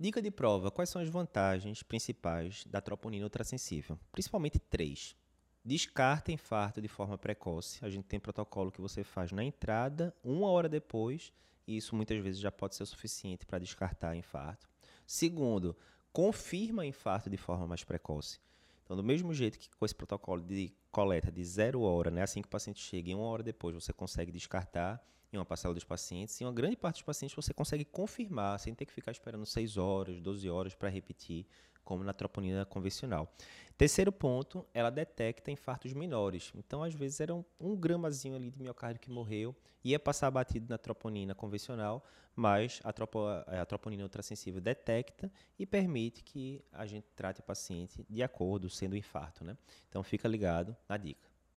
Dica de prova: quais são as vantagens principais da troponina ultrassensível? Principalmente três. Descarta infarto de forma precoce. A gente tem protocolo que você faz na entrada, uma hora depois, e isso muitas vezes já pode ser suficiente para descartar infarto. Segundo, confirma infarto de forma mais precoce. Então, do mesmo jeito que com esse protocolo de coleta de zero hora, né, assim que o paciente chega, em uma hora depois você consegue descartar em uma parcela dos pacientes, em uma grande parte dos pacientes você consegue confirmar, sem ter que ficar esperando 6 horas, 12 horas para repetir, como na troponina convencional. Terceiro ponto, ela detecta infartos menores. Então, às vezes, era um, um gramazinho ali de miocárdio que morreu, ia passar batido na troponina convencional, mas a, tropo, a troponina ultrassensível detecta e permite que a gente trate o paciente de acordo, sendo infarto. Né? Então, fica ligado na dica.